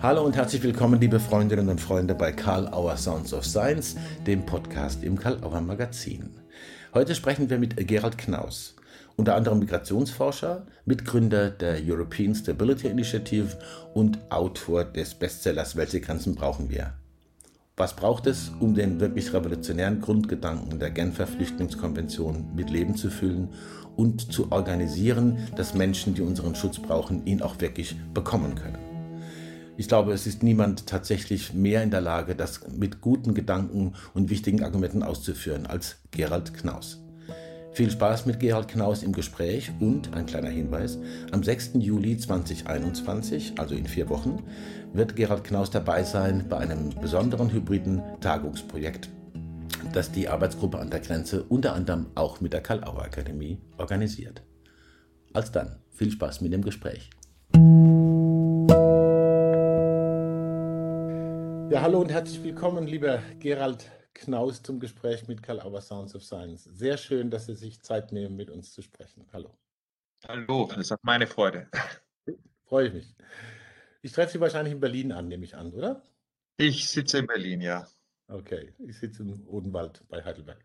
Hallo und herzlich willkommen, liebe Freundinnen und Freunde, bei Karl Auer Sounds of Science, dem Podcast im Karl Auer Magazin. Heute sprechen wir mit Gerald Knaus, unter anderem Migrationsforscher, Mitgründer der European Stability Initiative und Autor des Bestsellers Welche Grenzen brauchen wir? Was braucht es, um den wirklich revolutionären Grundgedanken der Genfer Flüchtlingskonvention mit Leben zu füllen und zu organisieren, dass Menschen, die unseren Schutz brauchen, ihn auch wirklich bekommen können? Ich glaube, es ist niemand tatsächlich mehr in der Lage, das mit guten Gedanken und wichtigen Argumenten auszuführen als Gerald Knaus. Viel Spaß mit Gerald Knaus im Gespräch und ein kleiner Hinweis, am 6. Juli 2021, also in vier Wochen, wird Gerald Knaus dabei sein bei einem besonderen hybriden Tagungsprojekt, das die Arbeitsgruppe an der Grenze unter anderem auch mit der Karl-Auer Akademie organisiert. Alsdann, viel Spaß mit dem Gespräch. Ja, hallo und herzlich willkommen, lieber Gerald Knaus, zum Gespräch mit Karl Auer Sounds of Science. Sehr schön, dass Sie sich Zeit nehmen, mit uns zu sprechen. Hallo. Hallo, das hat meine Freude. Freue ich mich. Ich treffe Sie wahrscheinlich in Berlin an, nehme ich an, oder? Ich sitze in Berlin, ja. Okay, ich sitze im Odenwald bei Heidelberg.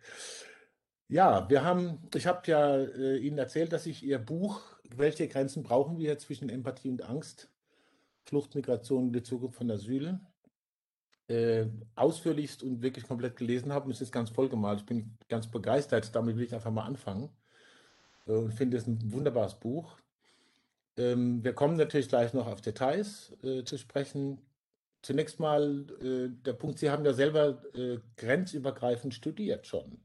Ja, wir haben, ich habe ja äh, Ihnen erzählt, dass ich Ihr Buch Welche Grenzen brauchen wir zwischen Empathie und Angst? Flucht, Migration und die Zukunft von Asyl äh, ausführlichst und wirklich komplett gelesen habe. Und es ist ganz vollgemalt. Ich bin ganz begeistert. Damit will ich einfach mal anfangen. Äh, und finde es ein wunderbares Buch. Ähm, wir kommen natürlich gleich noch auf Details äh, zu sprechen. Zunächst mal äh, der Punkt, Sie haben ja selber äh, grenzübergreifend studiert schon.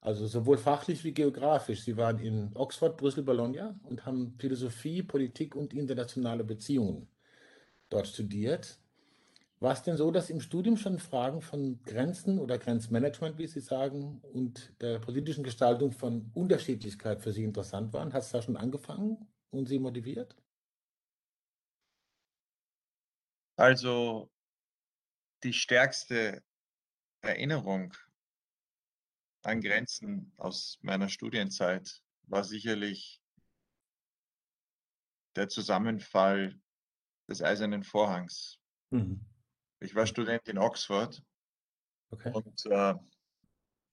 Also sowohl fachlich wie geografisch. Sie waren in Oxford, Brüssel, Bologna und haben Philosophie, Politik und internationale Beziehungen dort studiert. War es denn so, dass im Studium schon Fragen von Grenzen oder Grenzmanagement, wie Sie sagen, und der politischen Gestaltung von Unterschiedlichkeit für Sie interessant waren? Hat es da schon angefangen und Sie motiviert? Also die stärkste Erinnerung an Grenzen aus meiner Studienzeit war sicherlich der Zusammenfall des Eisernen Vorhangs. Mhm. Ich war Student in Oxford okay. und äh,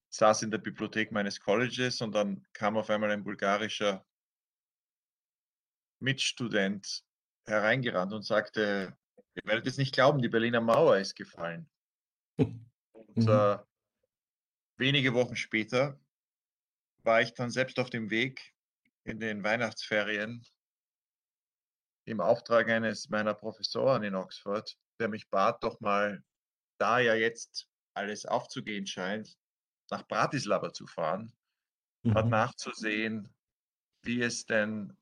saß in der Bibliothek meines Colleges und dann kam auf einmal ein bulgarischer Mitstudent hereingerannt und sagte, ihr werdet es nicht glauben, die Berliner Mauer ist gefallen. Und mhm. äh, wenige Wochen später war ich dann selbst auf dem Weg in den Weihnachtsferien im Auftrag eines meiner Professoren in Oxford der mich bat, doch mal, da ja jetzt alles aufzugehen scheint, nach Bratislava zu fahren, mhm. dort nachzusehen, wie es denn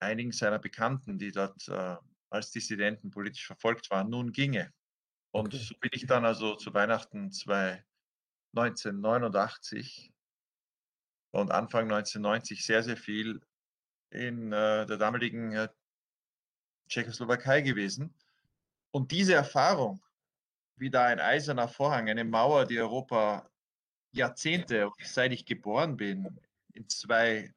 einigen seiner Bekannten, die dort äh, als Dissidenten politisch verfolgt waren, nun ginge. Und okay. so bin ich dann also zu Weihnachten 1989 und Anfang 1990 sehr, sehr viel in äh, der damaligen äh, Tschechoslowakei gewesen und diese Erfahrung, wie da ein eiserner Vorhang, eine Mauer, die Europa Jahrzehnte, seit ich geboren bin, in zwei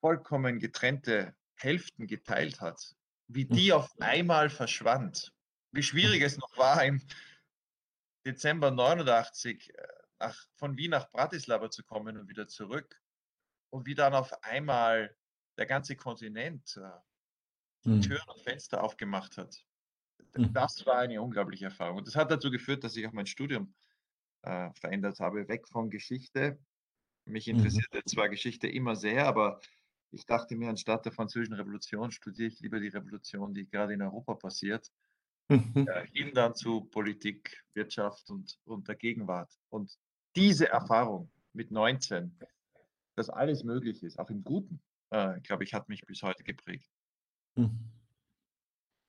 vollkommen getrennte Hälften geteilt hat, wie hm. die auf einmal verschwand, wie schwierig es noch war, im Dezember 89 äh, nach, von Wien nach Bratislava zu kommen und wieder zurück und wie dann auf einmal der ganze Kontinent äh, mhm. Türen und Fenster aufgemacht hat. Mhm. Das war eine unglaubliche Erfahrung. Und das hat dazu geführt, dass ich auch mein Studium äh, verändert habe, weg von Geschichte. Mich mhm. interessierte mhm. zwar Geschichte immer sehr, aber ich dachte mir, anstatt der Französischen Revolution studiere ich lieber die Revolution, die gerade in Europa passiert, mhm. äh, hin dann zu Politik, Wirtschaft und, und der Gegenwart. Und diese Erfahrung mit 19, dass alles möglich ist, auch im Guten, äh, glaube ich, hat mich bis heute geprägt. Mhm.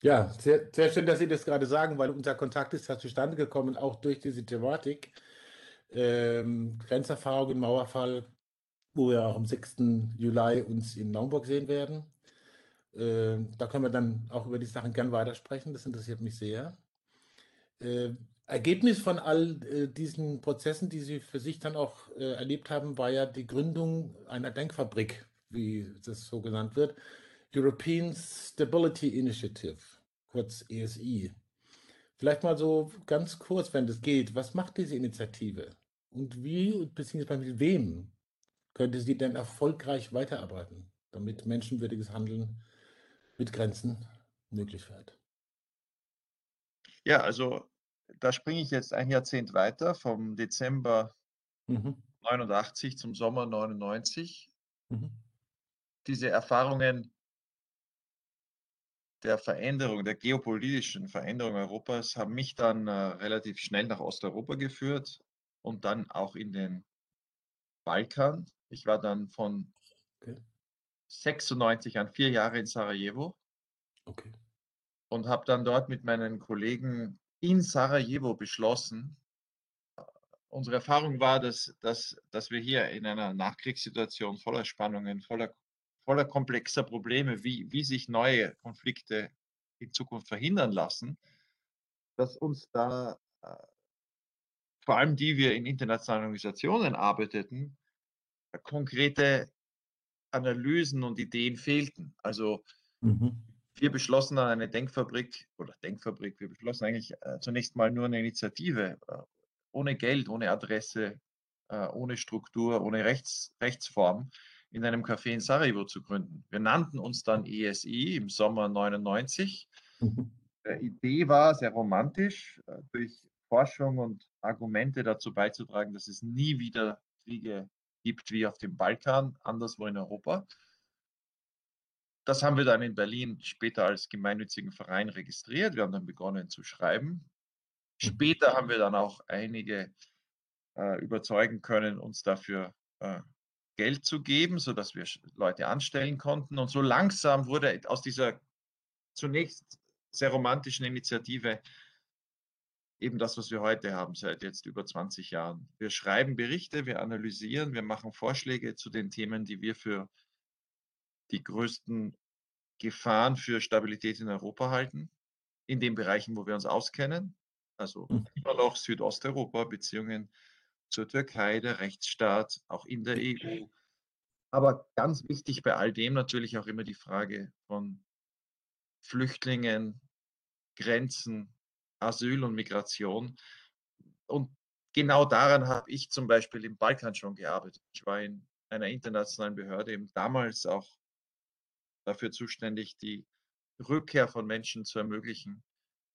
Ja, sehr, sehr schön, dass Sie das gerade sagen, weil unser Kontakt ist ja zustande gekommen, auch durch diese Thematik. Ähm, Grenzerfahrung im Mauerfall, wo wir auch am 6. Juli uns in Naumburg sehen werden. Äh, da können wir dann auch über die Sachen gern weitersprechen. Das interessiert mich sehr. Äh, Ergebnis von all äh, diesen Prozessen, die Sie für sich dann auch äh, erlebt haben, war ja die Gründung einer Denkfabrik, wie das so genannt wird European Stability Initiative. kurz ESI. Vielleicht mal so ganz kurz, wenn das geht. Was macht diese Initiative? Und wie, beziehungsweise mit wem könnte sie denn erfolgreich weiterarbeiten, damit menschenwürdiges Handeln mit Grenzen möglich wird? Ja, also da springe ich jetzt ein Jahrzehnt weiter, vom Dezember mhm. 89 zum Sommer 99. Mhm. Diese Erfahrungen der Veränderung, der geopolitischen Veränderung Europas haben mich dann äh, relativ schnell nach Osteuropa geführt und dann auch in den Balkan. Ich war dann von okay. 96 an vier Jahre in Sarajevo. Okay. Und habe dann dort mit meinen Kollegen in Sarajevo beschlossen, unsere Erfahrung war, dass, dass, dass wir hier in einer Nachkriegssituation voller Spannungen, voller, voller komplexer Probleme, wie, wie sich neue Konflikte in Zukunft verhindern lassen, dass uns da, äh, vor allem die wir in internationalen Organisationen arbeiteten, konkrete Analysen und Ideen fehlten. Also mhm. wir beschlossen dann eine Denkfabrik oder Denkfabrik, wir beschlossen eigentlich äh, zunächst mal nur eine Initiative, äh, ohne Geld, ohne Adresse, äh, ohne Struktur, ohne Rechts, Rechtsform in einem Café in Sarajevo zu gründen. Wir nannten uns dann ESI im Sommer 99. Mhm. Die Idee war sehr romantisch, äh, durch Forschung und Argumente dazu beizutragen, dass es nie wieder Kriege gibt wie auf dem Balkan, anderswo in Europa. Das haben wir dann in Berlin später als gemeinnützigen Verein registriert. Wir haben dann begonnen zu schreiben. Später haben wir dann auch einige äh, überzeugen können, uns dafür äh, Geld zu geben, sodass wir Leute anstellen konnten. Und so langsam wurde aus dieser zunächst sehr romantischen Initiative eben das, was wir heute haben, seit jetzt über 20 Jahren. Wir schreiben Berichte, wir analysieren, wir machen Vorschläge zu den Themen, die wir für die größten Gefahren für Stabilität in Europa halten, in den Bereichen, wo wir uns auskennen also immer noch Südosteuropa, Beziehungen zur Türkei, der Rechtsstaat, auch in der EU. Aber ganz wichtig bei all dem natürlich auch immer die Frage von Flüchtlingen, Grenzen, Asyl und Migration. Und genau daran habe ich zum Beispiel im Balkan schon gearbeitet. Ich war in einer internationalen Behörde eben damals auch dafür zuständig, die Rückkehr von Menschen zu ermöglichen,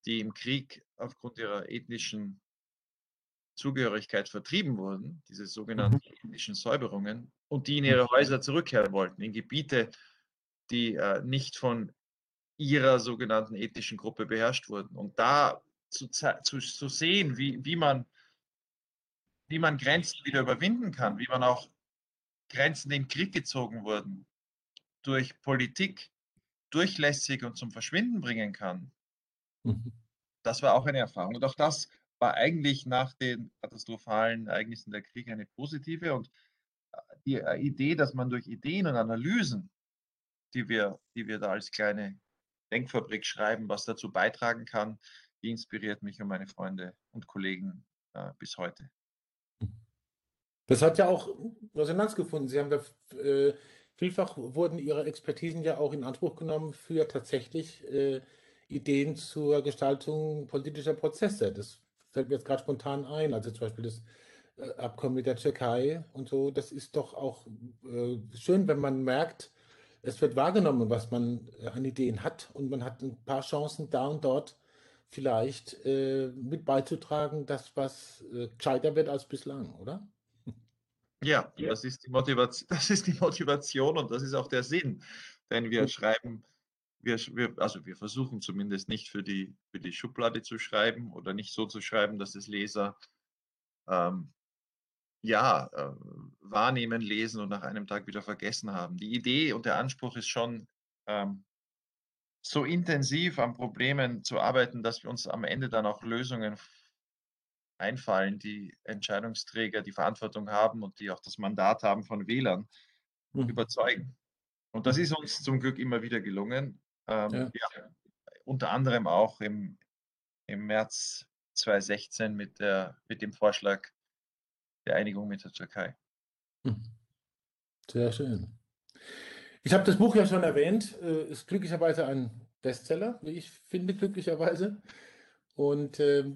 die im Krieg aufgrund ihrer ethnischen Zugehörigkeit vertrieben wurden, diese sogenannten mhm. ethnischen Säuberungen, und die in ihre Häuser zurückkehren wollten, in Gebiete, die äh, nicht von ihrer sogenannten ethnischen Gruppe beherrscht wurden. Und da zu, zu, zu sehen, wie, wie, man, wie man Grenzen wieder überwinden kann, wie man auch Grenzen, die im Krieg gezogen wurden, durch Politik durchlässig und zum Verschwinden bringen kann, Mhm. Das war auch eine Erfahrung. Und auch das war eigentlich nach den katastrophalen Ereignissen der Kriege eine positive. Und äh, die äh, Idee, dass man durch Ideen und Analysen, die wir, die wir da als kleine Denkfabrik schreiben, was dazu beitragen kann, die inspiriert mich und meine Freunde und Kollegen äh, bis heute. Das hat ja auch Resonanz gefunden. Sie haben da äh, vielfach wurden Ihre Expertisen ja auch in Anspruch genommen für tatsächlich äh, Ideen zur Gestaltung politischer Prozesse. Das fällt mir jetzt gerade spontan ein. Also zum Beispiel das äh, Abkommen mit der Türkei und so. Das ist doch auch äh, schön, wenn man merkt, es wird wahrgenommen, was man äh, an Ideen hat und man hat ein paar Chancen da und dort vielleicht äh, mit beizutragen, dass was äh, gescheiter wird als bislang, oder? Ja, das ist, die Motivation, das ist die Motivation und das ist auch der Sinn, denn wir schreiben wir, wir, also wir versuchen zumindest nicht für die, für die Schublade zu schreiben oder nicht so zu schreiben, dass es Leser ähm, ja, äh, wahrnehmen, lesen und nach einem Tag wieder vergessen haben. Die Idee und der Anspruch ist schon, ähm, so intensiv an Problemen zu arbeiten, dass wir uns am Ende dann auch Lösungen einfallen, die Entscheidungsträger die Verantwortung haben und die auch das Mandat haben von Wählern, mhm. überzeugen. Und das ist uns zum Glück immer wieder gelungen. Ähm, ja. Ja, unter anderem auch im, im März 2016 mit, der, mit dem Vorschlag der Einigung mit der Türkei. Hm. Sehr schön. Ich habe das Buch ja schon erwähnt, äh, ist glücklicherweise ein Bestseller, wie ich finde, glücklicherweise. Und äh,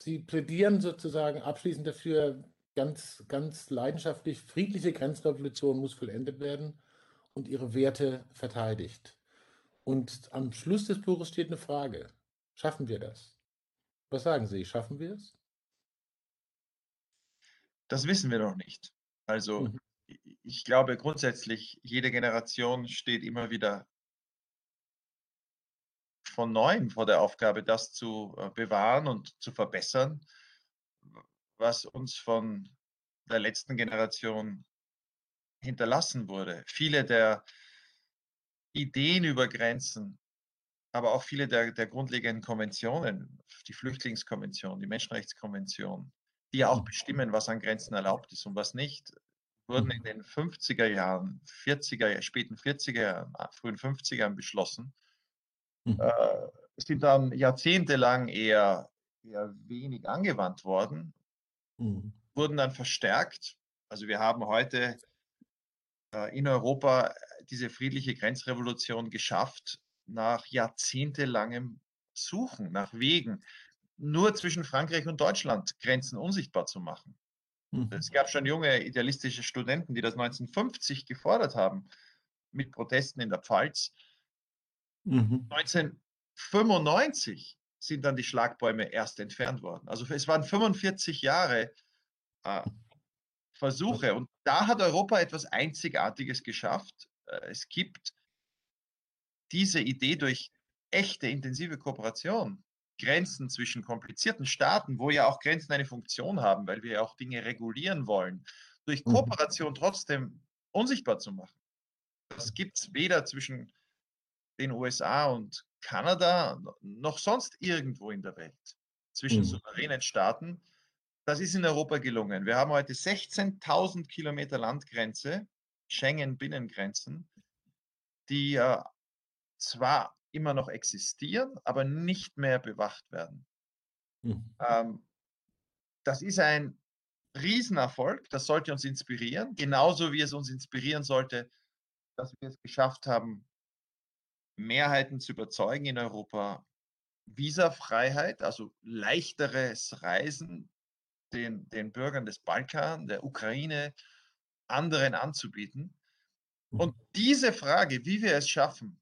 Sie plädieren sozusagen abschließend dafür, ganz, ganz leidenschaftlich, friedliche Grenzrevolution muss vollendet werden und ihre Werte verteidigt. Und am Schluss des Buches steht eine Frage. Schaffen wir das? Was sagen Sie? Schaffen wir es? Das wissen wir noch nicht. Also mhm. ich glaube grundsätzlich, jede Generation steht immer wieder von neuem vor der Aufgabe, das zu äh, bewahren und zu verbessern, was uns von der letzten Generation hinterlassen wurde. Viele der Ideen über Grenzen, aber auch viele der, der grundlegenden Konventionen, die Flüchtlingskonvention, die Menschenrechtskonvention, die ja auch mhm. bestimmen, was an Grenzen erlaubt ist und was nicht, wurden in mhm. den 50er Jahren, 40er, späten 40er Jahren, frühen 50er Jahren beschlossen mhm. äh, sind dann jahrzehntelang eher, eher wenig angewandt worden, mhm. wurden dann verstärkt. Also wir haben heute äh, in Europa diese friedliche Grenzrevolution geschafft nach jahrzehntelangem Suchen nach Wegen, nur zwischen Frankreich und Deutschland Grenzen unsichtbar zu machen. Mhm. Es gab schon junge idealistische Studenten, die das 1950 gefordert haben, mit Protesten in der Pfalz. Mhm. 1995 sind dann die Schlagbäume erst entfernt worden. Also es waren 45 Jahre äh, Versuche und da hat Europa etwas Einzigartiges geschafft. Äh, es gibt diese Idee durch echte intensive Kooperation, Grenzen zwischen komplizierten Staaten, wo ja auch Grenzen eine Funktion haben, weil wir ja auch Dinge regulieren wollen, durch mhm. Kooperation trotzdem unsichtbar zu machen. Das gibt es weder zwischen den USA und Kanada, noch sonst irgendwo in der Welt, zwischen mhm. souveränen Staaten. Das ist in Europa gelungen. Wir haben heute 16.000 Kilometer Landgrenze, Schengen-Binnengrenzen, die äh, zwar immer noch existieren, aber nicht mehr bewacht werden. Mhm. Ähm, das ist ein Riesenerfolg, das sollte uns inspirieren, genauso wie es uns inspirieren sollte, dass wir es geschafft haben, Mehrheiten zu überzeugen in Europa, Visafreiheit, also leichteres Reisen den, den Bürgern des Balkan, der Ukraine, anderen anzubieten. Und mhm. diese Frage, wie wir es schaffen,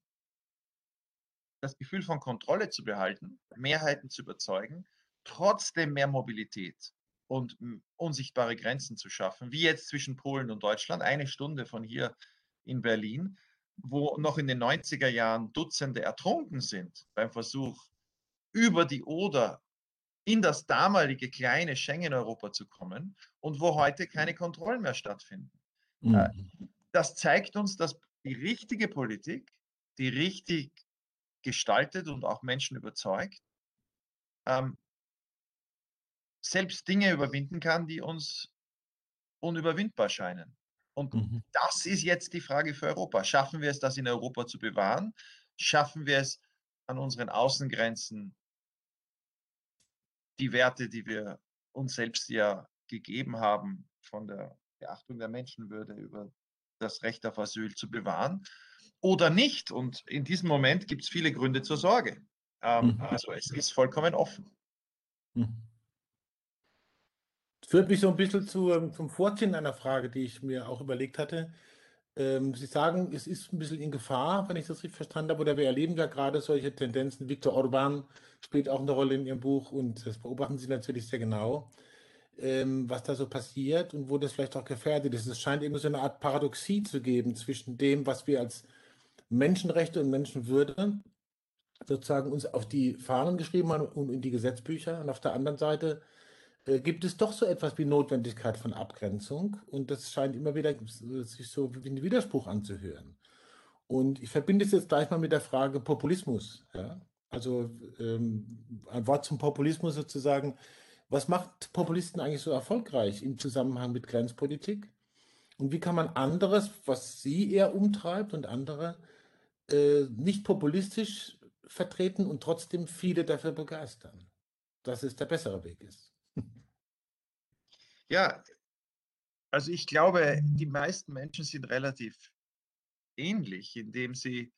das Gefühl von Kontrolle zu behalten, Mehrheiten zu überzeugen, trotzdem mehr Mobilität und unsichtbare Grenzen zu schaffen, wie jetzt zwischen Polen und Deutschland, eine Stunde von hier in Berlin, wo noch in den 90er Jahren Dutzende ertrunken sind beim Versuch, über die Oder in das damalige kleine Schengen-Europa zu kommen und wo heute keine Kontrollen mehr stattfinden. Mhm. Äh, das zeigt uns, dass die richtige Politik, die richtig gestaltet und auch Menschen überzeugt, ähm, selbst Dinge überwinden kann, die uns unüberwindbar scheinen. Und mhm. das ist jetzt die Frage für Europa. Schaffen wir es, das in Europa zu bewahren? Schaffen wir es an unseren Außengrenzen, die Werte, die wir uns selbst ja gegeben haben, von der Beachtung der Menschenwürde über das Recht auf Asyl zu bewahren oder nicht? Und in diesem Moment gibt es viele Gründe zur Sorge. Ähm, mhm. Also es ist vollkommen offen. Mhm führt mich so ein bisschen zu, ähm, zum Vorziehen einer Frage, die ich mir auch überlegt hatte. Ähm, Sie sagen, es ist ein bisschen in Gefahr, wenn ich das richtig verstanden habe, oder wir erleben ja gerade solche Tendenzen. Viktor Orban spielt auch eine Rolle in Ihrem Buch und das beobachten Sie natürlich sehr genau, ähm, was da so passiert und wo das vielleicht auch gefährdet ist. Es scheint irgendwie so eine Art Paradoxie zu geben zwischen dem, was wir als Menschenrechte und Menschenwürde sozusagen uns auf die Fahnen geschrieben haben und in die Gesetzbücher und auf der anderen Seite äh, gibt es doch so etwas wie Notwendigkeit von Abgrenzung und das scheint immer wieder sich so wie ein Widerspruch anzuhören. Und ich verbinde es jetzt gleich mal mit der Frage Populismus. Ja? Also ähm, ein Wort zum Populismus sozusagen. Was macht Populisten eigentlich so erfolgreich im Zusammenhang mit Grenzpolitik? Und wie kann man anderes, was sie eher umtreibt und andere, äh, nicht populistisch vertreten und trotzdem viele dafür begeistern, dass es der bessere Weg ist? Ja, also ich glaube, die meisten Menschen sind relativ ähnlich, indem sie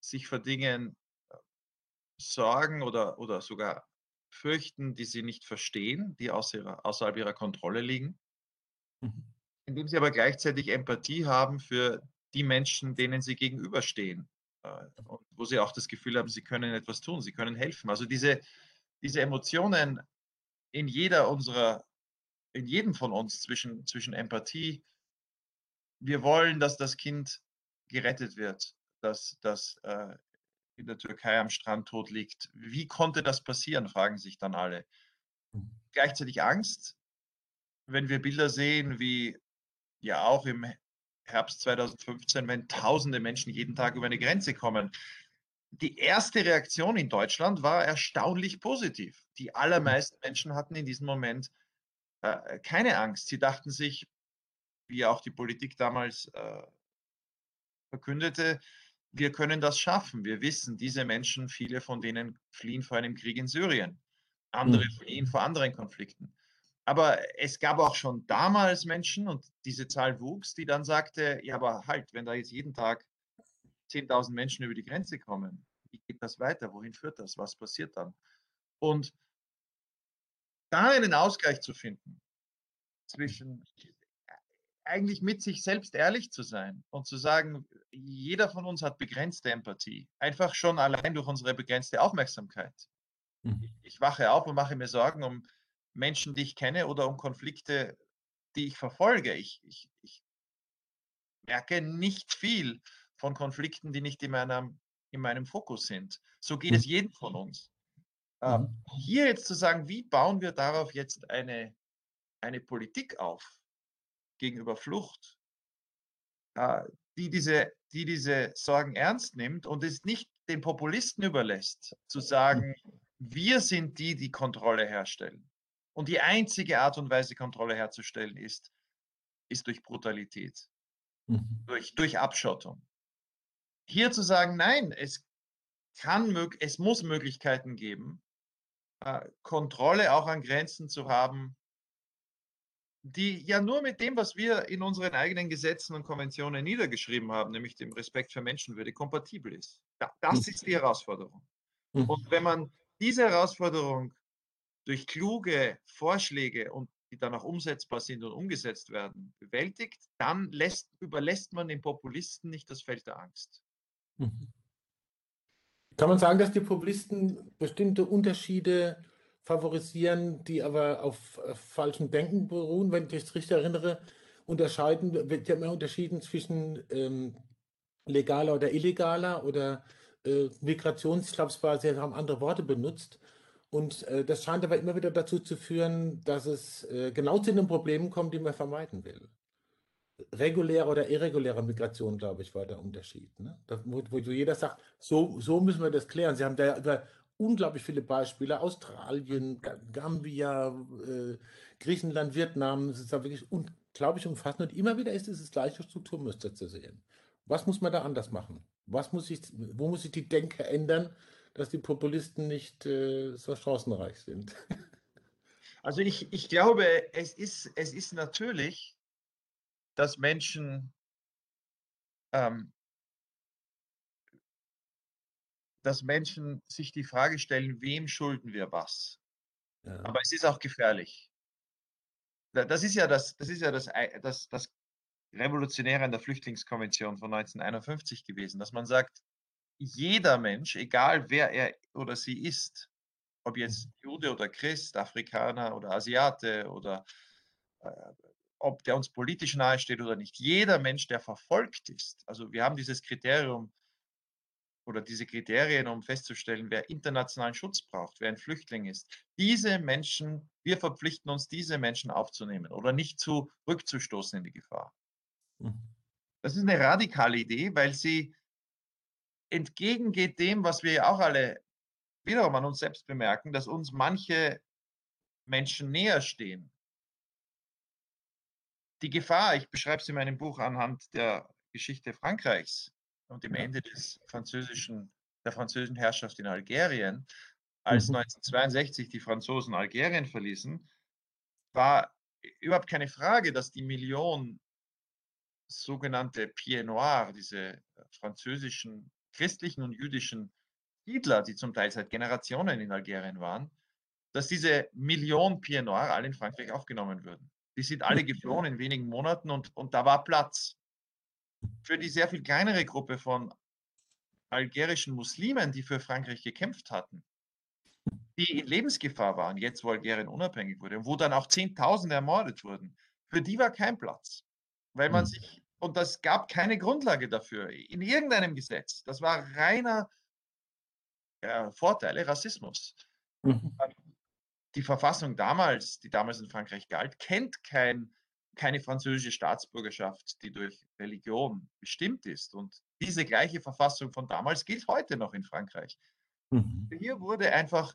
sich vor Dingen äh, sorgen oder, oder sogar fürchten, die sie nicht verstehen, die aus ihrer, außerhalb ihrer Kontrolle liegen, mhm. indem sie aber gleichzeitig Empathie haben für die Menschen, denen sie gegenüberstehen äh, und wo sie auch das Gefühl haben, sie können etwas tun, sie können helfen. Also diese, diese Emotionen in jeder unserer, in jedem von uns zwischen, zwischen Empathie, wir wollen, dass das Kind gerettet wird, dass das äh, in der Türkei am Strand tot liegt. Wie konnte das passieren, fragen sich dann alle. Mhm. Gleichzeitig Angst, wenn wir Bilder sehen, wie ja auch im Herbst 2015, wenn tausende Menschen jeden Tag über eine Grenze kommen. Die erste Reaktion in Deutschland war erstaunlich positiv. Die allermeisten Menschen hatten in diesem Moment äh, keine Angst. Sie dachten sich, wie auch die Politik damals äh, verkündete, wir können das schaffen. Wir wissen, diese Menschen, viele von denen fliehen vor einem Krieg in Syrien. Andere mhm. fliehen vor anderen Konflikten. Aber es gab auch schon damals Menschen, und diese Zahl wuchs, die dann sagte, ja, aber halt, wenn da jetzt jeden Tag 10.000 Menschen über die Grenze kommen, wie geht das weiter? Wohin führt das? Was passiert dann? Und da einen Ausgleich zu finden zwischen eigentlich mit sich selbst ehrlich zu sein und zu sagen, jeder von uns hat begrenzte Empathie, einfach schon allein durch unsere begrenzte Aufmerksamkeit. Mhm. Ich wache auf und mache mir Sorgen um Menschen, die ich kenne oder um Konflikte, die ich verfolge. Ich, ich, ich merke nicht viel von Konflikten, die nicht in meinem, in meinem Fokus sind. So geht es mhm. jedem von uns. Ähm, mhm. Hier jetzt zu sagen, wie bauen wir darauf jetzt eine, eine Politik auf gegenüber Flucht, äh, die, diese, die diese Sorgen ernst nimmt und es nicht den Populisten überlässt, zu sagen, wir sind die, die Kontrolle herstellen. Und die einzige Art und Weise, Kontrolle herzustellen, ist, ist durch Brutalität, mhm. durch, durch Abschottung. Hier zu sagen, nein, es kann, es muss Möglichkeiten geben, äh, Kontrolle auch an Grenzen zu haben, die ja nur mit dem, was wir in unseren eigenen Gesetzen und Konventionen niedergeschrieben haben, nämlich dem Respekt für Menschenwürde, kompatibel ist. das mhm. ist die Herausforderung. Mhm. Und wenn man diese Herausforderung durch kluge Vorschläge und die dann auch umsetzbar sind und umgesetzt werden, bewältigt, dann lässt, überlässt man den Populisten nicht das Feld der Angst. Mhm. Kann man sagen, dass die Populisten bestimmte Unterschiede favorisieren, die aber auf, auf falschem Denken beruhen? Wenn ich es richtig erinnere, unterscheiden, wird ja immer unterschieden zwischen ähm, legaler oder illegaler oder äh, Migrations, ich glaube, sie haben andere Worte benutzt. Und äh, das scheint aber immer wieder dazu zu führen, dass es äh, genau zu den Problemen kommt, die man vermeiden will. Reguläre oder irreguläre Migration, glaube ich, war der Unterschied. Ne? Da, wo, wo, jeder sagt, so, so müssen wir das klären. Sie haben da über unglaublich viele Beispiele. Australien, Gambia, äh, Griechenland, Vietnam. Das ist da wirklich unglaublich umfassend. Und immer wieder ist dieses gleiche Strukturmuster zu sehen. Was muss man da anders machen? Was muss ich, wo muss sich die Denke ändern, dass die Populisten nicht äh, so chancenreich sind. Also ich, ich glaube, es ist, es ist natürlich, dass Menschen ähm, dass Menschen sich die Frage stellen, wem schulden wir was? Ja. Aber es ist auch gefährlich. Das ist ja das, das ist ja das, das, das Revolutionäre an der Flüchtlingskonvention von 1951 gewesen, dass man sagt, jeder Mensch, egal wer er oder sie ist, ob jetzt mhm. Jude oder Christ, Afrikaner oder Asiate oder äh, ob der uns politisch nahesteht oder nicht, jeder Mensch, der verfolgt ist, also wir haben dieses Kriterium oder diese Kriterien, um festzustellen, wer internationalen Schutz braucht, wer ein Flüchtling ist, diese Menschen, wir verpflichten uns, diese Menschen aufzunehmen oder nicht zurückzustoßen in die Gefahr. Mhm. Das ist eine radikale Idee, weil sie entgegengeht dem, was wir ja auch alle wiederum an uns selbst bemerken, dass uns manche Menschen näher stehen. Die Gefahr, ich beschreibe es in meinem Buch anhand der Geschichte Frankreichs und dem Ende des französischen, der französischen Herrschaft in Algerien, als mhm. 1962 die Franzosen Algerien verließen, war überhaupt keine Frage, dass die Million sogenannte Pieds Noirs, diese französischen christlichen und jüdischen Siedler, die zum Teil seit Generationen in Algerien waren, dass diese Million Pied Noir alle in Frankreich aufgenommen würden. Die sind alle geflohen in wenigen Monaten und, und da war Platz. Für die sehr viel kleinere Gruppe von algerischen Muslimen, die für Frankreich gekämpft hatten, die in Lebensgefahr waren, jetzt wo Algerien unabhängig wurde, wo dann auch Zehntausende ermordet wurden, für die war kein Platz. Weil man mhm. sich, und das gab keine Grundlage dafür in irgendeinem Gesetz. Das war reiner äh, Vorteile, Rassismus. Mhm. Ähm, die Verfassung damals, die damals in Frankreich galt, kennt kein, keine französische Staatsbürgerschaft, die durch Religion bestimmt ist. Und diese gleiche Verfassung von damals gilt heute noch in Frankreich. Mhm. Hier wurde einfach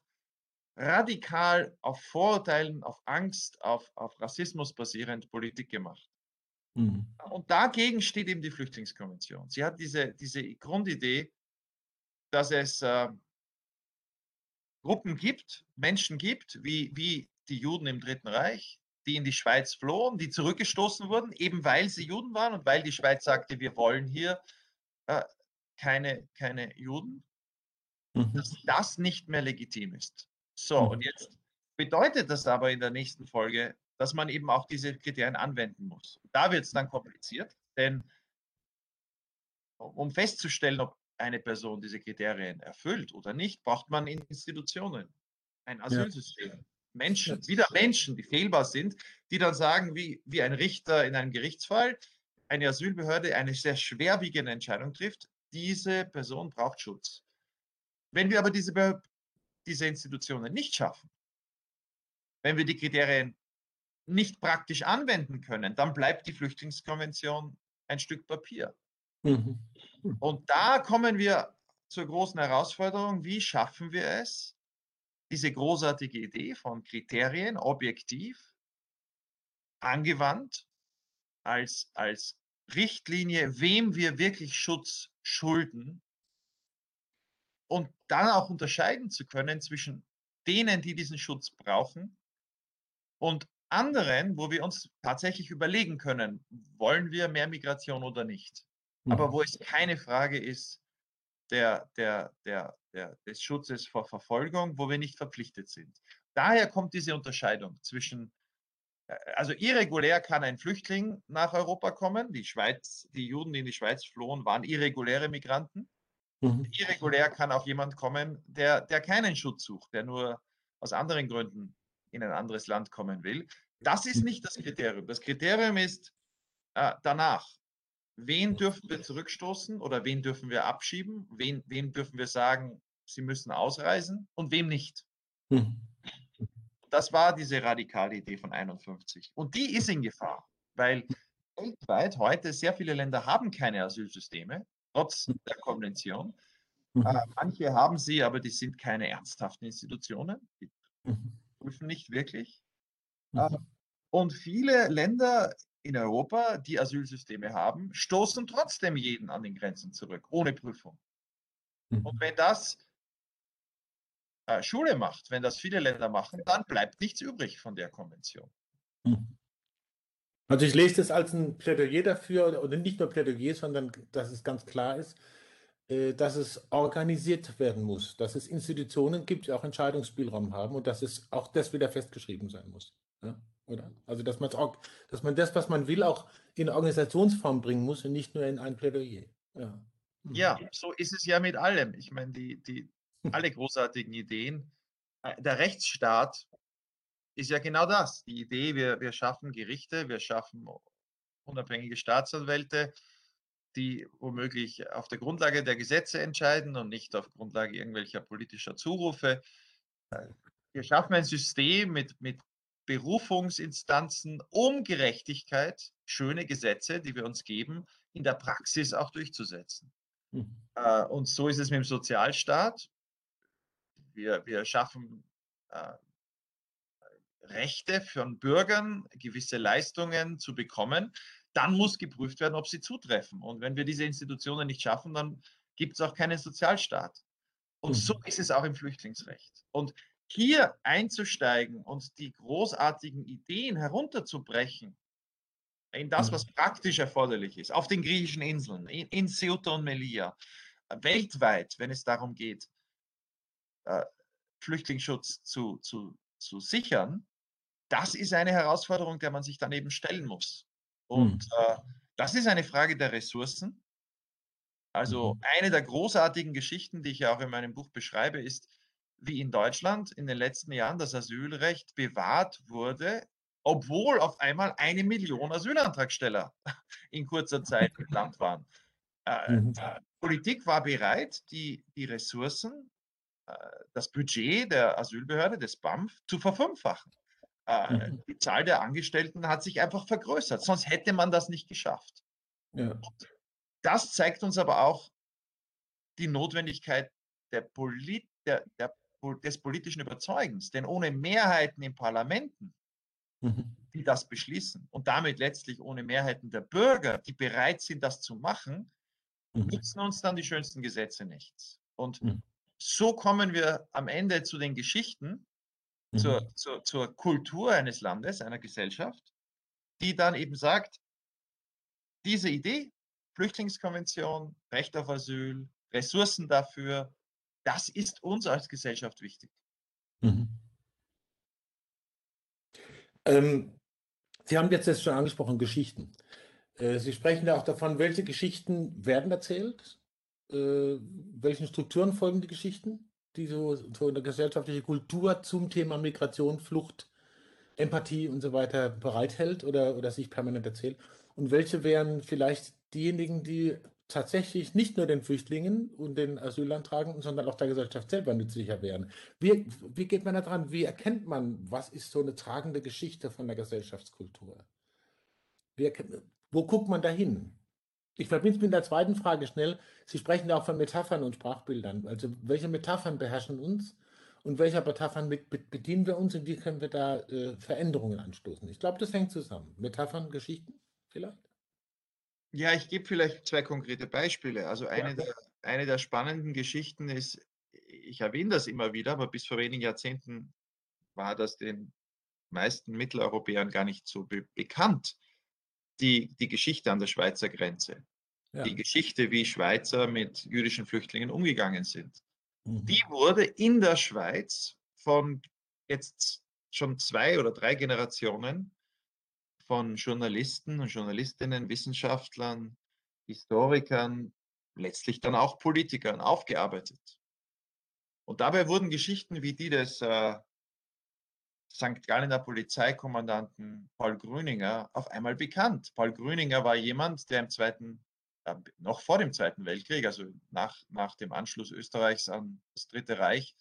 radikal auf Vorurteilen, auf Angst, auf, auf Rassismus basierend Politik gemacht. Mhm. Und dagegen steht eben die Flüchtlingskonvention. Sie hat diese, diese Grundidee, dass es äh, Gruppen gibt, Menschen gibt, wie, wie die Juden im Dritten Reich, die in die Schweiz flohen, die zurückgestoßen wurden, eben weil sie Juden waren und weil die Schweiz sagte, wir wollen hier äh, keine, keine Juden, mhm. dass das nicht mehr legitim ist. So, mhm. und jetzt bedeutet das aber in der nächsten Folge, dass man eben auch diese Kriterien anwenden muss. Da wird es dann kompliziert, denn um festzustellen, ob eine Person diese Kriterien erfüllt oder nicht, braucht man Institutionen, ein Asylsystem. Ja. Menschen, wieder Menschen, die fehlbar sind, die dann sagen, wie, wie ein Richter in einem Gerichtsfall, eine Asylbehörde eine sehr schwerwiegende Entscheidung trifft, diese Person braucht Schutz. Wenn wir aber diese, diese Institutionen nicht schaffen, wenn wir die Kriterien nicht praktisch anwenden können, dann bleibt die Flüchtlingskonvention ein Stück Papier. Mhm. Und da kommen wir zur großen Herausforderung, wie schaffen wir es, diese großartige Idee von Kriterien objektiv angewandt als, als Richtlinie, wem wir wirklich Schutz schulden und dann auch unterscheiden zu können zwischen denen, die diesen Schutz brauchen und anderen, wo wir uns tatsächlich überlegen können, wollen wir mehr Migration oder nicht aber mhm. wo es keine Frage ist der, der, der, der, des Schutzes vor Verfolgung, wo wir nicht verpflichtet sind. Daher kommt diese Unterscheidung zwischen, äh, also irregulär kann ein Flüchtling nach Europa kommen. Die Schweiz, die Juden, die in die Schweiz flohen, waren irreguläre Migranten. Mhm. Irregulär kann auch jemand kommen, der, der keinen Schutz sucht, der nur aus anderen Gründen in ein anderes Land kommen will. Das ist nicht das Kriterium. Das Kriterium ist äh, danach, wen dürfen wir zurückstoßen oder wen dürfen wir abschieben? Wen, wem dürfen wir sagen, sie müssen ausreisen und wem nicht? Hm. Das war diese radikale Idee von 51. Und die ist in Gefahr, weil weltweit heute sehr viele Länder haben keine Asylsysteme, trotz der Konvention. Mhm. Äh, manche haben sie, aber die sind keine ernsthaften Institutionen. Die mhm. prüfen nicht wirklich. Mhm. Äh, und viele Länder in Europa, die Asylsysteme haben, stoßen trotzdem jeden an den Grenzen zurück, ohne Prüfung. Mhm. Und wenn das Schule macht, wenn das viele Länder machen, dann bleibt nichts übrig von der Konvention. Mhm. Also ich lese das als ein Plädoyer dafür, oder nicht nur Plädoyer, sondern dass es ganz klar ist, äh, dass es organisiert werden muss, dass es Institutionen gibt, die auch Entscheidungsspielraum haben und dass es auch das wieder festgeschrieben sein muss. Ja? Oder? Also, dass, auch, dass man das, was man will, auch in Organisationsform bringen muss und nicht nur in ein Plädoyer. Ja, hm. ja so ist es ja mit allem. Ich meine, die, die, alle großartigen Ideen. Äh, der Rechtsstaat ist ja genau das. Die Idee, wir, wir schaffen Gerichte, wir schaffen unabhängige Staatsanwälte, die womöglich auf der Grundlage der Gesetze entscheiden und nicht auf Grundlage irgendwelcher politischer Zurufe. Äh, wir schaffen ein System mit, mit Berufungsinstanzen, um Gerechtigkeit, schöne Gesetze, die wir uns geben, in der Praxis auch durchzusetzen. Mhm. Äh, und so ist es mit dem Sozialstaat. Wir, wir schaffen äh, Rechte von Bürgern, gewisse Leistungen zu bekommen. Dann muss geprüft werden, ob sie zutreffen. Und wenn wir diese Institutionen nicht schaffen, dann gibt es auch keinen Sozialstaat. Und mhm. so ist es auch im Flüchtlingsrecht. Und hier einzusteigen und die großartigen Ideen herunterzubrechen in das, was mhm. praktisch erforderlich ist, auf den griechischen Inseln, in, in Ceuta und Melilla, weltweit, wenn es darum geht, äh, Flüchtlingsschutz zu, zu, zu sichern, das ist eine Herausforderung, der man sich dann eben stellen muss. Und hm. äh, das ist eine Frage der Ressourcen. Also mhm. eine der großartigen Geschichten, die ich ja auch in meinem Buch beschreibe, ist, wie in Deutschland in den letzten Jahren das Asylrecht bewahrt wurde, obwohl auf einmal eine Million Asylantragsteller in kurzer Zeit im Land waren. Äh, mhm. Politik war bereit, die, die Ressourcen, äh, das Budget der Asylbehörde, des BAMF, zu verfünffachen. Äh, mhm. Die Zahl der Angestellten hat sich einfach vergrößert, sonst hätte man das nicht geschafft. Ja. Das zeigt uns aber auch die Notwendigkeit der Polit der, der, des politischen Überzeugens. Denn ohne Mehrheiten in Parlamenten, mhm. die das beschließen und damit letztlich ohne Mehrheiten der Bürger, die bereit sind, das zu machen, mhm. nützen uns dann die schönsten Gesetze nichts. Und mhm. So kommen wir am Ende zu den Geschichten, zur, mhm. zur, zur Kultur eines Landes, einer Gesellschaft, die dann eben sagt, diese Idee, Flüchtlingskonvention, Recht auf Asyl, Ressourcen dafür, das ist uns als Gesellschaft wichtig. Mhm. Ähm, Sie haben jetzt, jetzt schon angesprochen, Geschichten. Äh, Sie sprechen da auch davon, welche Geschichten werden erzählt? Äh, welchen Strukturen folgen die Geschichten? die so, so eine gesellschaftliche Kultur zum Thema Migration, Flucht, Empathie und so weiter bereithält oder, oder sich permanent erzählt? Und welche wären vielleicht diejenigen, die tatsächlich nicht nur den Flüchtlingen und den Asylantragenden, sondern auch der Gesellschaft selber nützlicher wären? Wie, wie geht man da dran? Wie erkennt man, was ist so eine tragende Geschichte von der Gesellschaftskultur? Wie, wo guckt man da hin? Ich verbinde es mit der zweiten Frage schnell. Sie sprechen ja auch von Metaphern und Sprachbildern. Also welche Metaphern beherrschen uns und welcher Metaphern bedienen wir uns und wie können wir da äh, Veränderungen anstoßen? Ich glaube, das hängt zusammen. Metaphern, Geschichten vielleicht? Ja, ich gebe vielleicht zwei konkrete Beispiele. Also eine, ja. der, eine der spannenden Geschichten ist, ich erwähne das immer wieder, aber bis vor wenigen Jahrzehnten war das den meisten Mitteleuropäern gar nicht so be bekannt die, die Geschichte an der Schweizer Grenze. Ja. Die Geschichte, wie Schweizer mit jüdischen Flüchtlingen umgegangen sind. Mhm. Die wurde in der Schweiz von jetzt schon zwei oder drei Generationen von Journalisten und Journalistinnen, Wissenschaftlern, Historikern, letztlich dann auch Politikern aufgearbeitet. Und dabei wurden Geschichten wie die des äh, St. Gallener Polizeikommandanten Paul Grüninger auf einmal bekannt. Paul Grüninger war jemand, der im Zweiten, äh, noch vor dem Zweiten Weltkrieg, also nach, nach dem Anschluss Österreichs an das Dritte Reich,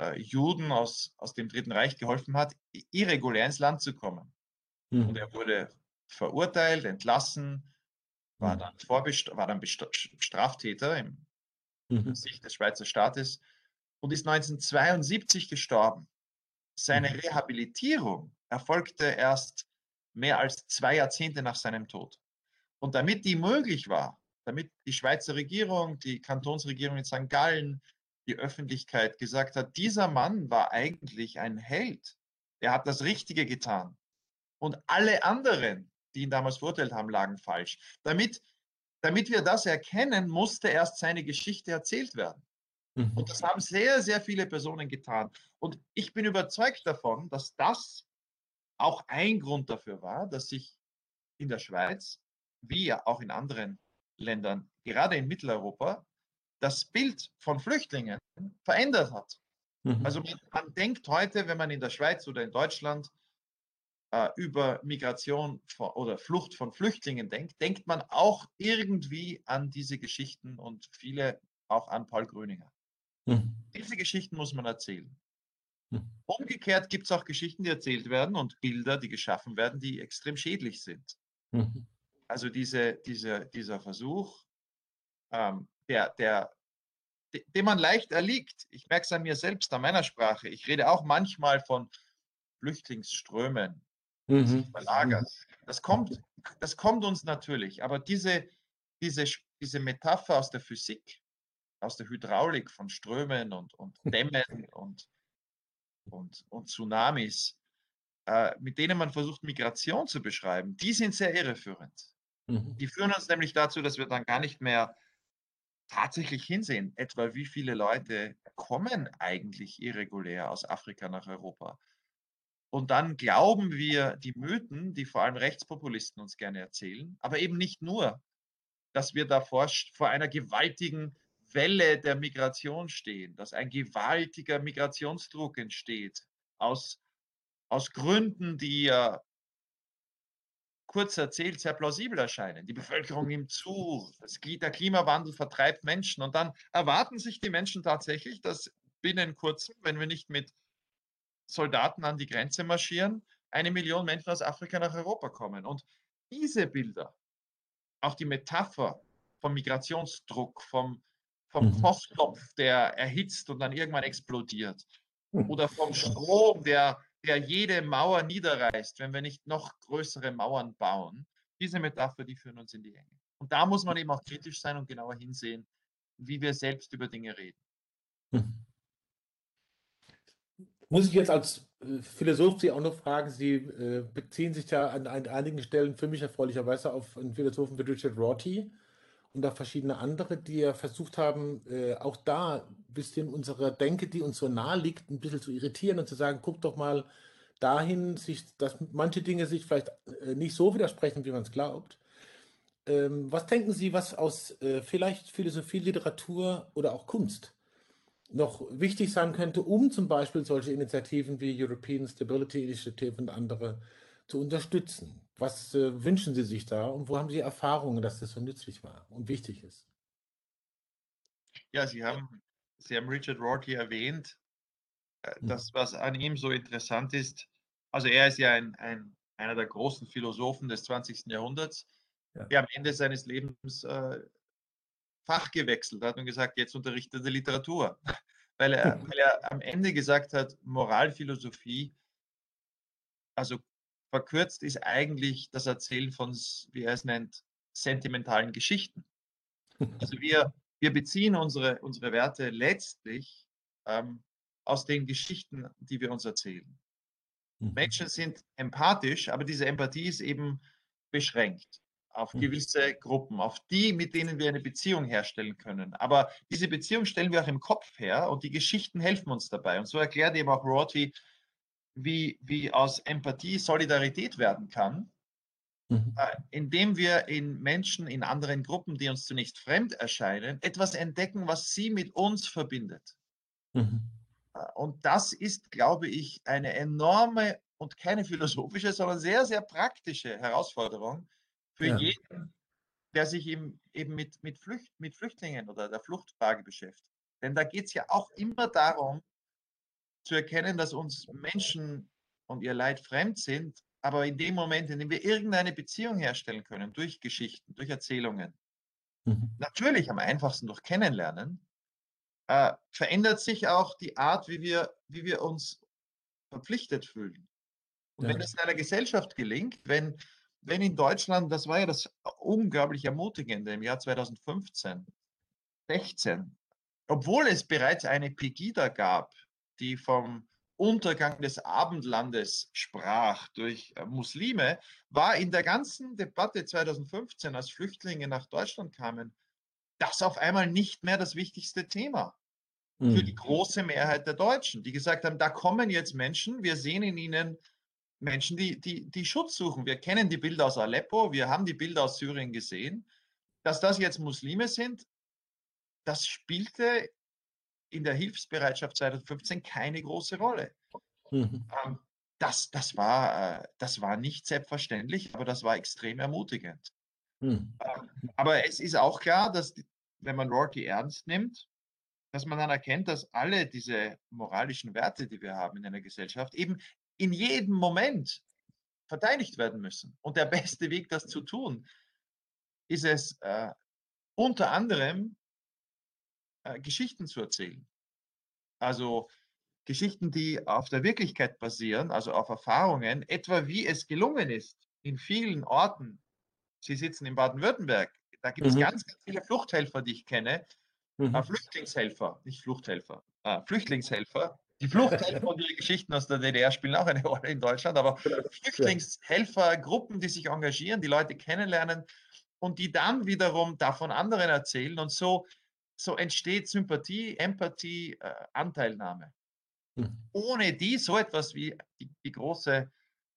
äh, Juden aus, aus dem Dritten Reich geholfen hat, irregulär ins Land zu kommen. Mhm. Und er wurde verurteilt, entlassen, war hm. dann, Vorbest war dann Straftäter im mhm. Sicht des Schweizer Staates und ist 1972 gestorben. Seine mhm. Rehabilitierung erfolgte erst mehr als zwei Jahrzehnte nach seinem Tod. Und damit die möglich war, damit die Schweizer Regierung, die Kantonsregierung in St. Gallen, die Öffentlichkeit gesagt hat, dieser Mann war eigentlich ein Held. Er hat das Richtige getan. Und alle anderen, die ihn damals verurteilt haben, lagen falsch. Damit, damit wir das erkennen, musste erst seine Geschichte erzählt werden. Mhm. Und das haben sehr, sehr viele Personen getan. Und ich bin überzeugt davon, dass das auch ein Grund dafür war, dass sich in der Schweiz, wie auch in anderen Ländern, gerade in Mitteleuropa, das Bild von Flüchtlingen verändert hat. Mhm. Also man, man, denkt heute, wenn man in der Schweiz oder in Deutschland äh, über Migration von, oder Flucht von Flüchtlingen denkt, denkt man auch irgendwie an diese Geschichten und viele auch an Paul Gröninger. Mhm. Diese Geschichten muss man erzählen. Mhm. Umgekehrt gibt es auch Geschichten, die erzählt werden und Bilder, die geschaffen werden, die extrem schädlich sind. Mhm. Also diese, diese, dieser Versuch, ähm, der, der, dem man leicht erliegt. Ich merke es an mir selbst, an meiner Sprache. Ich rede auch manchmal von Flüchtlingsströmen, die sich verlagern. Das kommt, das kommt uns natürlich, aber diese, diese, diese Metapher aus der Physik, aus der Hydraulik von Strömen und, und Dämmen und, und, und Tsunamis, äh, mit denen man versucht, Migration zu beschreiben, die sind sehr irreführend. Mhm. Die führen uns nämlich dazu, dass wir dann gar nicht mehr tatsächlich hinsehen, etwa wie viele Leute kommen eigentlich irregulär aus Afrika nach Europa. Und dann glauben wir die Mythen, die vor allem Rechtspopulisten uns gerne erzählen, aber eben nicht nur, dass wir davor vor einer gewaltigen Welle der Migration stehen, dass ein gewaltiger Migrationsdruck entsteht aus, aus Gründen, die ja kurz erzählt sehr plausibel erscheinen. Die Bevölkerung nimmt zu, das, der Klimawandel vertreibt Menschen und dann erwarten sich die Menschen tatsächlich, dass binnen kurzem, wenn wir nicht mit Soldaten an die Grenze marschieren, eine Million Menschen aus Afrika nach Europa kommen. Und diese Bilder, auch die Metapher vom Migrationsdruck, vom, vom mhm. Postopf, der erhitzt und dann irgendwann explodiert, mhm. oder vom Strom, der, der jede Mauer niederreißt, wenn wir nicht noch größere Mauern bauen, diese Metapher, die führen uns in die Enge. Und da muss man eben auch kritisch sein und genauer hinsehen, wie wir selbst über Dinge reden. Mhm. Muss ich jetzt als äh, Philosoph Sie auch noch fragen, Sie äh, beziehen sich ja an, an, einigen Stellen für mich erfreulicherweise auf einen Philosophen wie Richard Rorty und auch verschiedene andere, die ja versucht haben, äh, auch da ein bisschen unsere Denke, die uns so nahe liegt, ein bisschen zu irritieren und zu sagen, guck doch mal dahin, sich, dass manche Dinge sich vielleicht äh, nicht so widersprechen, wie man es glaubt. Ähm, was denken Sie, was aus äh, vielleicht Philosophie, Literatur oder auch Kunst noch wichtig sein könnte, um zum Beispiel solche Initiativen wie European Stability Initiative und andere zu unterstützen. Was äh, wünschen Sie sich da und wo haben Sie Erfahrungen, dass das so nützlich war und wichtig ist? Ja, Sie haben, Sie haben Richard Rorty erwähnt. Äh. Das, was an ihm so interessant ist, also er ist ja ein, ein einer der großen Philosophen des 20. Jahrhunderts, ja. der am Ende seines Lebens äh, Fach gewechselt hat und gesagt, jetzt unterrichtet er Literatur. Weil er, weil er am Ende gesagt hat, Moralphilosophie, also verkürzt ist eigentlich das Erzählen von, wie er es nennt, sentimentalen Geschichten. Also wir, wir beziehen unsere, unsere Werte letztlich ähm, aus den Geschichten, die wir uns erzählen. Mhm. Menschen sind empathisch, aber diese Empathie ist eben beschränkt auf hm. gewisse Gruppen, auf die, mit denen wir eine Beziehung herstellen können. Aber diese Beziehung stellen wir auch im Kopf her und die Geschichten helfen uns dabei. Und so erklärt eben auch Rorty, wie, wie aus Empathie Solidarität werden kann, mhm. äh, indem wir in Menschen, in anderen Gruppen, die uns zunächst fremd erscheinen, etwas entdecken, was sie mit uns verbindet. Mhm. Äh, und das ist, glaube ich, eine enorme und keine philosophische, sondern sehr, sehr praktische Herausforderung, für ja. jeden, der sich eben, eben mit, mit, Flücht, mit Flüchtlingen oder der Fluchtfrage beschäftigt. Denn da geht es ja auch immer darum, zu erkennen, dass uns Menschen und ihr Leid fremd sind, aber in dem Moment, in dem wir irgendeine Beziehung herstellen können, durch Geschichten, durch Erzählungen, mhm. natürlich am einfachsten durch Kennenlernen, äh, verändert sich auch die Art, wie wir, wie wir uns verpflichtet fühlen. Und ja. wenn es in einer Gesellschaft gelingt, wenn wenn in Deutschland, das war ja das unglaublich Ermutigende im Jahr 2015, 16, obwohl es bereits eine Pegida gab, die vom Untergang des Abendlandes sprach durch äh, Muslime, war in der ganzen Debatte 2015, als Flüchtlinge nach Deutschland kamen, das auf einmal nicht mehr das wichtigste Thema für die große Mehrheit der Deutschen, die gesagt haben, da kommen jetzt Menschen, wir sehen in ihnen Menschen, die, die, die Schutz suchen. Wir kennen die Bilder aus Aleppo, wir haben die Bilder aus Syrien gesehen. Dass das jetzt Muslime sind, das spielte in der Hilfsbereitschaft 2015 keine große Rolle. Mhm. Ähm, das, das, war, äh, das war nicht selbstverständlich, aber das war extrem ermutigend. Mhm. Aber es ist auch klar, dass, wenn man Rorty ernst nimmt, dass man dann erkennt, dass alle diese moralischen Werte, die wir haben in einer Gesellschaft, eben in jedem Moment verteidigt werden müssen. Und der beste Weg, das zu tun, ist es äh, unter anderem äh, Geschichten zu erzählen. Also Geschichten, die auf der Wirklichkeit basieren, also auf Erfahrungen, etwa wie es gelungen ist, in vielen Orten, Sie sitzen in Baden-Württemberg, da gibt es mhm. ganz, ganz viele Fluchthelfer, die ich kenne, äh, mhm. Flüchtlingshelfer, nicht Fluchthelfer, äh, Flüchtlingshelfer, die Fluchthelfer und ihre Geschichten aus der DDR spielen auch eine Rolle in Deutschland, aber Flüchtlingshelfer, Gruppen, die sich engagieren, die Leute kennenlernen und die dann wiederum davon anderen erzählen. Und so so entsteht Sympathie, Empathie, äh, Anteilnahme. Mhm. Ohne die so etwas wie die, die große,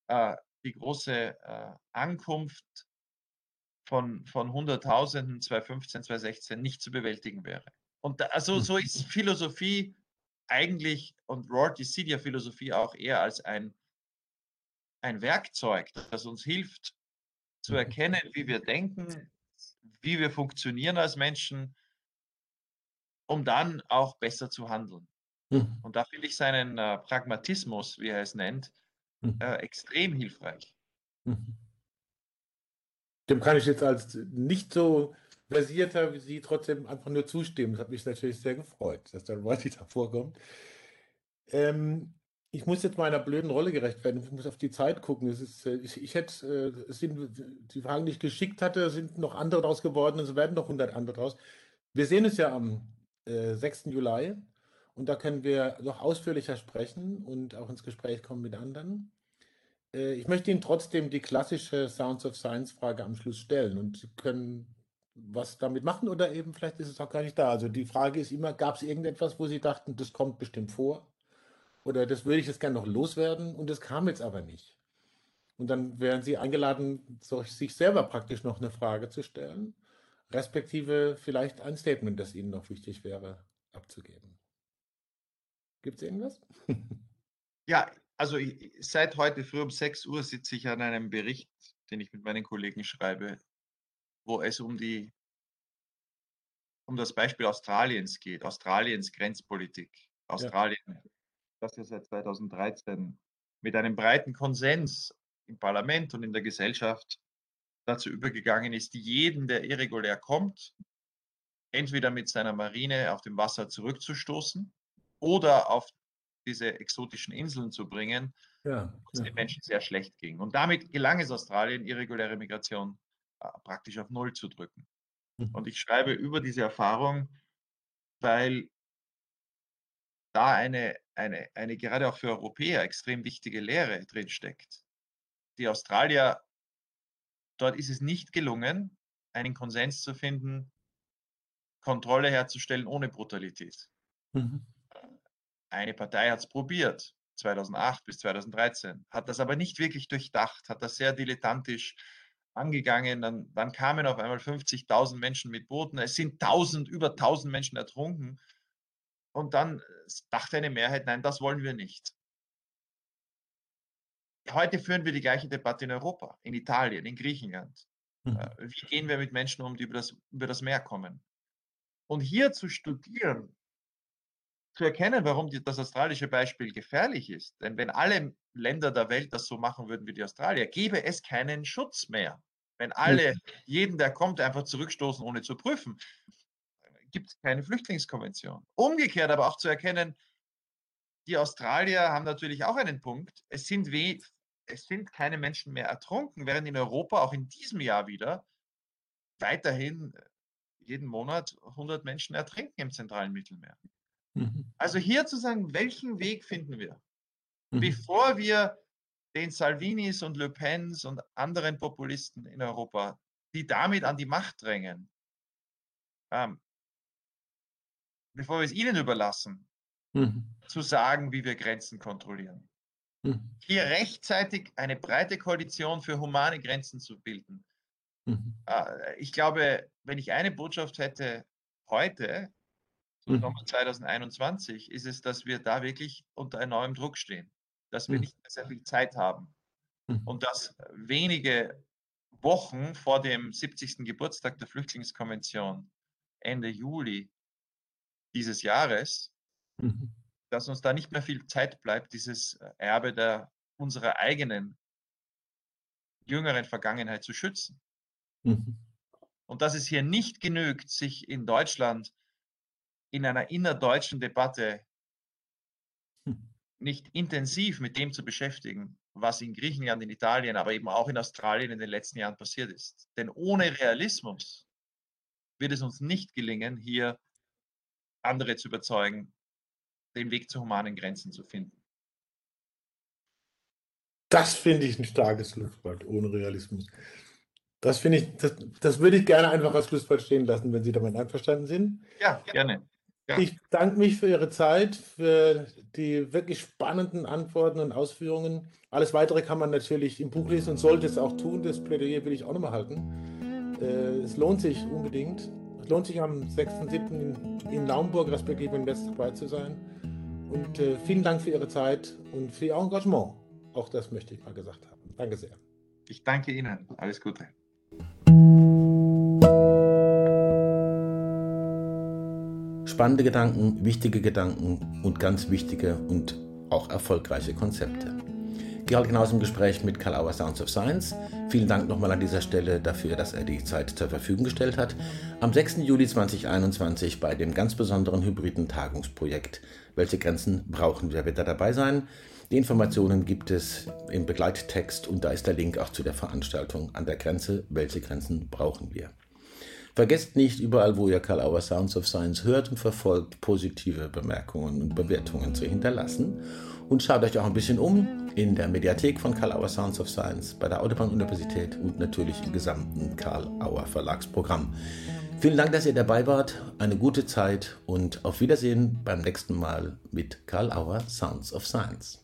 äh, die große äh, Ankunft von, von Hunderttausenden 2015, 2016 nicht zu bewältigen wäre. Und da, also so ist Philosophie eigentlich, und Rorty sieht ja Philosophie auch eher als ein, ein Werkzeug, das uns hilft zu Mhm. erkennen, wie wir denken, wie wir funktionieren als Menschen, um dann auch besser zu handeln. Mhm. Und da finde ich seinen äh, Pragmatismus, wie er es nennt, Mhm. äh, extrem hilfreich. Mhm. Dem kann ich jetzt als nicht so versierter wie Sie trotzdem einfach nur zustimmen. Das hat mich natürlich sehr gefreut, dass dann Rorty da vorkommt. Ähm, ich muss jetzt meiner blöden Rolle gerecht werden. Ich muss auf die Zeit gucken. Es ist, äh, ich, ich hätte, äh, es sind die Fragen, die ich geschickt hatte, sind noch andere draus geworden. Es werden noch 100 andere draus. Wir sehen uns ja am äh, 6. Juli und da können wir noch ausführlicher sprechen und auch ins Gespräch kommen mit anderen. Äh, ich möchte Ihnen trotzdem die klassische Sounds of Science Frage am Schluss stellen und Sie können was damit machen oder eben vielleicht ist es auch gar nicht da. Also die Frage ist immer, gab es irgendetwas, wo Sie dachten, das kommt bestimmt vor? Oder das würde ich jetzt gerne noch loswerden und das kam jetzt aber nicht. Und dann wären Sie eingeladen, sich selber praktisch noch eine Frage zu stellen, respektive vielleicht ein Statement, das Ihnen noch wichtig wäre, abzugeben. Gibt es irgendwas? Ja, also ich, seit heute früh um 6 Uhr sitze ich an einem Bericht, den ich mit meinen Kollegen schreibe, wo es um die um das Beispiel Australiens geht, Australiens Grenzpolitik. Australien, das ja seit 2013 mit einem breiten Konsens im Parlament und in der Gesellschaft dazu übergegangen ist, jeden, der irregulär kommt, entweder mit seiner Marine auf dem Wasser zurückzustoßen oder auf diese exotischen Inseln zu bringen, Ja, es den Menschen sehr schlecht ging. Und damit gelang es Australien, irreguläre Migration äh, praktisch auf Null zu drücken. Mhm. Und ich schreibe über diese Erfahrung, weil da eine, eine, eine gerade auch für Europäer extrem wichtige Lehre drinsteckt. Die Australier, dort ist es nicht gelungen, einen Konsens zu finden, Kontrolle herzustellen ohne Brutalität. Mhm. Eine Partei hat es probiert, 2008 bis 2013, hat das aber nicht wirklich durchdacht, hat das sehr dilettantisch angegangen. Dann, dann kamen auf einmal 50.000 Menschen mit Booten. Es sind 1000, über 1000 Menschen ertrunken. Und dann äh, dachte eine Mehrheit, nein, das wollen wir nicht. Heute führen wir die gleiche Debatte in Europa, in Italien, in Griechenland. Mhm. Äh, Wie gehen wir mit Menschen um, die über das, über das Meer kommen? Und hier zu studieren, zu erkennen, warum die, das australische Beispiel gefährlich ist. Denn wenn alle Länder der Welt das so machen würden wie die Australier, gäbe es keinen Schutz mehr. Wenn alle jeden, der kommt, einfach zurückstoßen, ohne zu prüfen, gibt es keine Flüchtlingskonvention. Umgekehrt aber auch zu erkennen, die Australier haben natürlich auch einen Punkt. Es sind, es sind keine Menschen mehr ertrunken, während in Europa auch in diesem Jahr wieder weiterhin äh, jeden Monat 100 Menschen ertrinken im zentralen Mittelmeer. Mhm. Also hier zu sagen, welchen Weg finden wir, Mhm. bevor wir den Salvinis und Le Pens und anderen Populisten in Europa, die damit an die Macht drängen, ähm, bevor wir es ihnen überlassen, Mhm. zu sagen, wie wir Grenzen kontrollieren. Mhm. Hier rechtzeitig eine breite Koalition für humane Grenzen zu bilden. Mhm. Äh, Ich glaube, wenn ich eine Botschaft hätte heute, Mhm. Sommer 2021, ist es, dass wir da wirklich unter enormem Druck stehen, dass wir nicht mehr sehr viel Zeit haben und dass wenige Wochen vor dem 70. Geburtstag der Flüchtlingskonvention Ende Juli dieses Jahres, Mhm. Dass uns da nicht mehr viel Zeit bleibt, dieses Erbe der unserer eigenen jüngeren Vergangenheit zu schützen. Mhm. Und dass es hier nicht genügt, sich in Deutschland in einer innerdeutschen Debatte Hm. nicht intensiv mit dem zu beschäftigen, was in Griechenland, in Italien, aber eben auch in Australien in den letzten Jahren passiert ist. Denn ohne Realismus wird es uns nicht gelingen, hier andere zu überzeugen, den Weg zu humanen Grenzen zu finden. Das finde ich ein starkes Schlusswort, ohne Realismus. Das finde ich, das, das würde ich gerne einfach als Schlusswort stehen lassen, wenn Sie damit einverstanden sind. Ja, gerne. Ja. Ich danke mich für Ihre Zeit, für die wirklich spannenden Antworten und Ausführungen. Alles Weitere kann man natürlich im Buch lesen und sollte es auch tun. Das Plädoyer will ich auch nochmal halten. Äh, es lohnt sich unbedingt. Es lohnt sich am 6.7. in Naumburg respektive in West dabei zu sein. Und äh, vielen Dank für Ihre Zeit und für Ihr Engagement. Auch das möchte ich mal gesagt haben. Danke sehr. Ich danke Ihnen. Alles Gute. Spannende Gedanken, wichtige Gedanken und ganz wichtige und auch erfolgreiche Konzepte. Gerald Knaus im Gespräch mit Karl Auer Sounds of Science. Vielen Dank nochmal an dieser Stelle dafür, dass er die Zeit zur Verfügung gestellt hat. Am 6. Juli 2021 bei dem ganz besonderen hybriden Tagungsprojekt. Welche Grenzen brauchen wir? Wird er dabei sein? Die Informationen gibt es im Begleittext und da ist der Link auch zu der Veranstaltung an der Grenze. Welche Grenzen brauchen wir? Vergesst nicht, überall, wo ihr Karl Auer Sounds of Science hört und verfolgt, positive Bemerkungen und Bewertungen zu hinterlassen. Und schaut euch auch ein bisschen um in der Mediathek von Karl Auer Sounds of Science, bei der Autobahn-Universität und natürlich im gesamten Karl Auer Verlagsprogramm. Vielen Dank, dass ihr dabei wart. Eine gute Zeit und auf Wiedersehen beim nächsten Mal mit Karl Auer Sounds of Science.